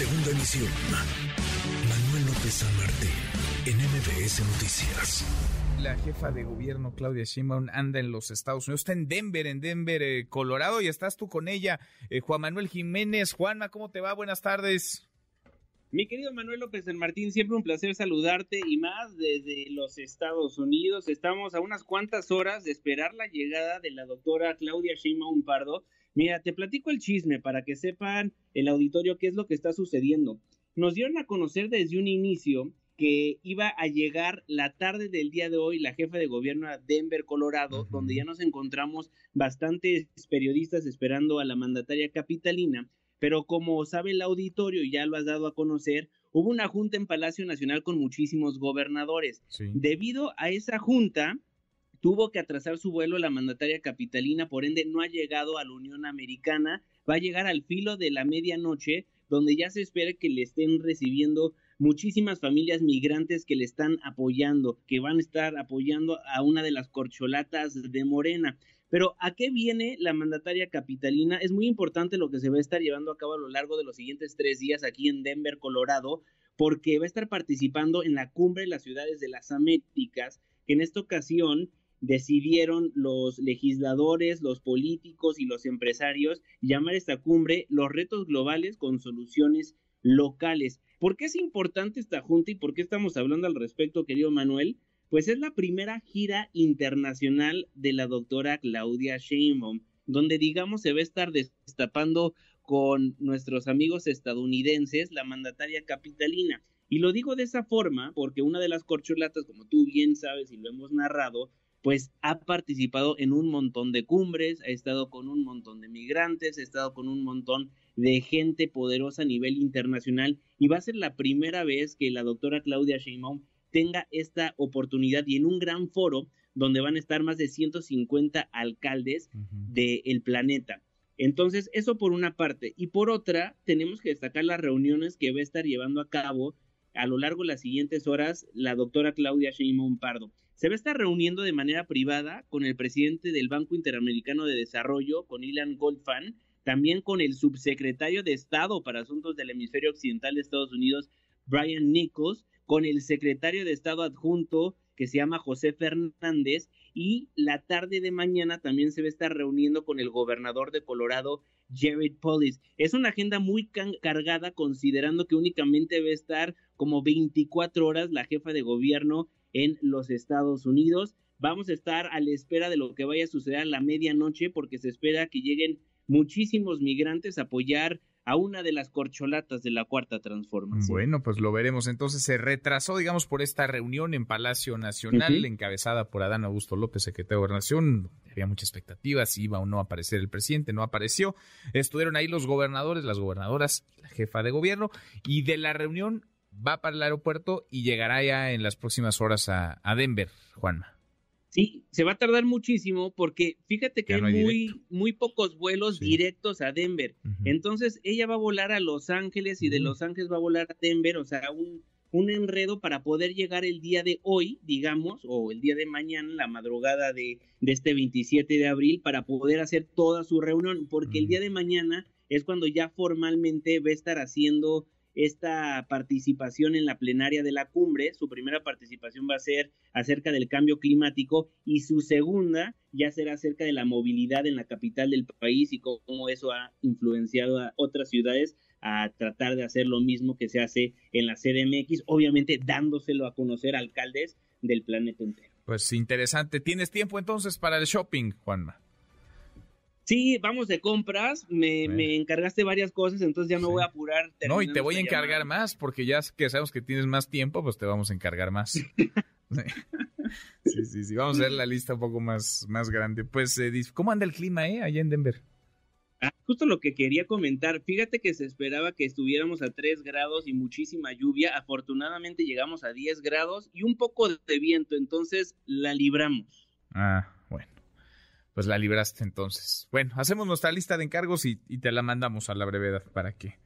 Segunda emisión. Manuel López San Martín, en MBS Noticias. La jefa de gobierno, Claudia Sheinbaum, anda en los Estados Unidos. Está en Denver, en Denver, eh, Colorado, y estás tú con ella. Eh, Juan Manuel Jiménez. Juanma, ¿cómo te va? Buenas tardes. Mi querido Manuel López San Martín, siempre un placer saludarte y más desde los Estados Unidos. Estamos a unas cuantas horas de esperar la llegada de la doctora Claudia Sheinbaum Pardo, Mira, te platico el chisme para que sepan el auditorio qué es lo que está sucediendo. Nos dieron a conocer desde un inicio que iba a llegar la tarde del día de hoy la jefa de gobierno a Denver, Colorado, donde ya nos encontramos bastantes periodistas esperando a la mandataria capitalina, pero como sabe el auditorio y ya lo has dado a conocer, hubo una junta en Palacio Nacional con muchísimos gobernadores. Debido a esa junta, tuvo que atrasar su vuelo la mandataria capitalina, por ende no ha llegado a la Unión Americana, va a llegar al filo de la medianoche, donde ya se espera que le estén recibiendo muchísimas familias migrantes que le están apoyando, que van a estar apoyando a una de las corcholatas de Morena. Pero ¿a qué viene la mandataria capitalina? Es muy importante lo que se va a estar llevando a cabo a lo largo de los siguientes tres días aquí en Denver, Colorado, porque va a estar participando en la cumbre de las ciudades de las Américas, que en esta ocasión decidieron los legisladores, los políticos y los empresarios llamar esta cumbre los retos globales con soluciones locales. ¿Por qué es importante esta junta y por qué estamos hablando al respecto, querido Manuel? Pues es la primera gira internacional de la doctora Claudia Sheinbaum, donde digamos se va a estar destapando con nuestros amigos estadounidenses la mandataria capitalina. Y lo digo de esa forma porque una de las corcholatas, como tú bien sabes y lo hemos narrado, pues ha participado en un montón de cumbres, ha estado con un montón de migrantes, ha estado con un montón de gente poderosa a nivel internacional y va a ser la primera vez que la doctora Claudia Sheinbaum tenga esta oportunidad y en un gran foro donde van a estar más de 150 alcaldes del planeta. Entonces, eso por una parte. Y por otra, tenemos que destacar las reuniones que va a estar llevando a cabo a lo largo de las siguientes horas la doctora Claudia Sheinbaum Pardo. Se va a estar reuniendo de manera privada con el presidente del Banco Interamericano de Desarrollo, con Ilan Goldfan, también con el subsecretario de Estado para Asuntos del Hemisferio Occidental de Estados Unidos, Brian Nichols, con el secretario de Estado adjunto que se llama José Fernández y la tarde de mañana también se va a estar reuniendo con el gobernador de Colorado, Jared Polis. Es una agenda muy cargada considerando que únicamente va a estar como 24 horas la jefa de gobierno en los Estados Unidos. Vamos a estar a la espera de lo que vaya a suceder a la medianoche porque se espera que lleguen muchísimos migrantes a apoyar a una de las corcholatas de la cuarta transformación. Bueno, pues lo veremos. Entonces se retrasó, digamos, por esta reunión en Palacio Nacional, encabezada por Adán Augusto López, secretario de Gobernación. Había mucha expectativa si iba o no a aparecer el presidente, no apareció. Estuvieron ahí los gobernadores, las gobernadoras, la jefa de gobierno, y de la reunión va para el aeropuerto y llegará ya en las próximas horas a, Denver, Juanma. Sí, se va a tardar muchísimo porque fíjate que hay, muy, muy pocos vuelos directos a Denver. Entonces ella va a volar a Los Ángeles y de Los Ángeles va a volar a Denver, o sea, un, un enredo para poder llegar el día de hoy, digamos, o el día de mañana, la madrugada de, de este 27 de abril, para poder hacer toda su reunión, porque el día de mañana es cuando ya formalmente va a estar haciendo esta participación en la plenaria de la cumbre. Su primera participación va a ser acerca del cambio climático y su segunda ya será acerca de la movilidad en la capital del país y cómo eso ha influenciado a otras ciudades a tratar de hacer lo mismo que se hace en la CDMX, obviamente dándoselo a conocer a alcaldes del planeta entero. Pues interesante. ¿Tienes tiempo entonces para el shopping, Juanma? Sí, vamos de compras, me, me, encargaste varias cosas, entonces ya me voy a apurar. No, y te voy a encargar más, porque ya que sabemos que tienes más tiempo, pues te vamos a encargar más. sí, sí, sí, vamos a ver la lista un poco más, más grande. Pues, eh, ¿cómo anda el clima, eh, allá en Denver? Ah, justo lo que quería comentar, fíjate que se esperaba que estuviéramos a 3 grados y muchísima lluvia, afortunadamente llegamos a 10 grados y un poco de viento, entonces la libramos. Ah, bueno pues la libraste entonces. Bueno, hacemos nuestra lista de encargos y, te la mandamos a la brevedad para que...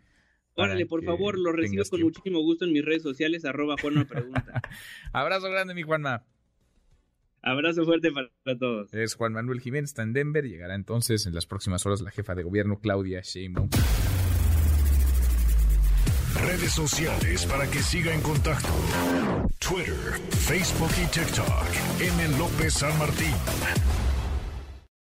Órale, por favor, lo recibo con muchísimo gusto en mis redes sociales, arroba Juanma Pregunta. Abrazo grande, mi Juanma. Abrazo fuerte para todos. Es Juan Manuel Jiménez, está en Denver. Llegará entonces en las próximas horas la jefa de gobierno, Claudia Sheinbaum. redes sociales para que siga en contacto: Twitter, Facebook y TikTok. M. López San Martín.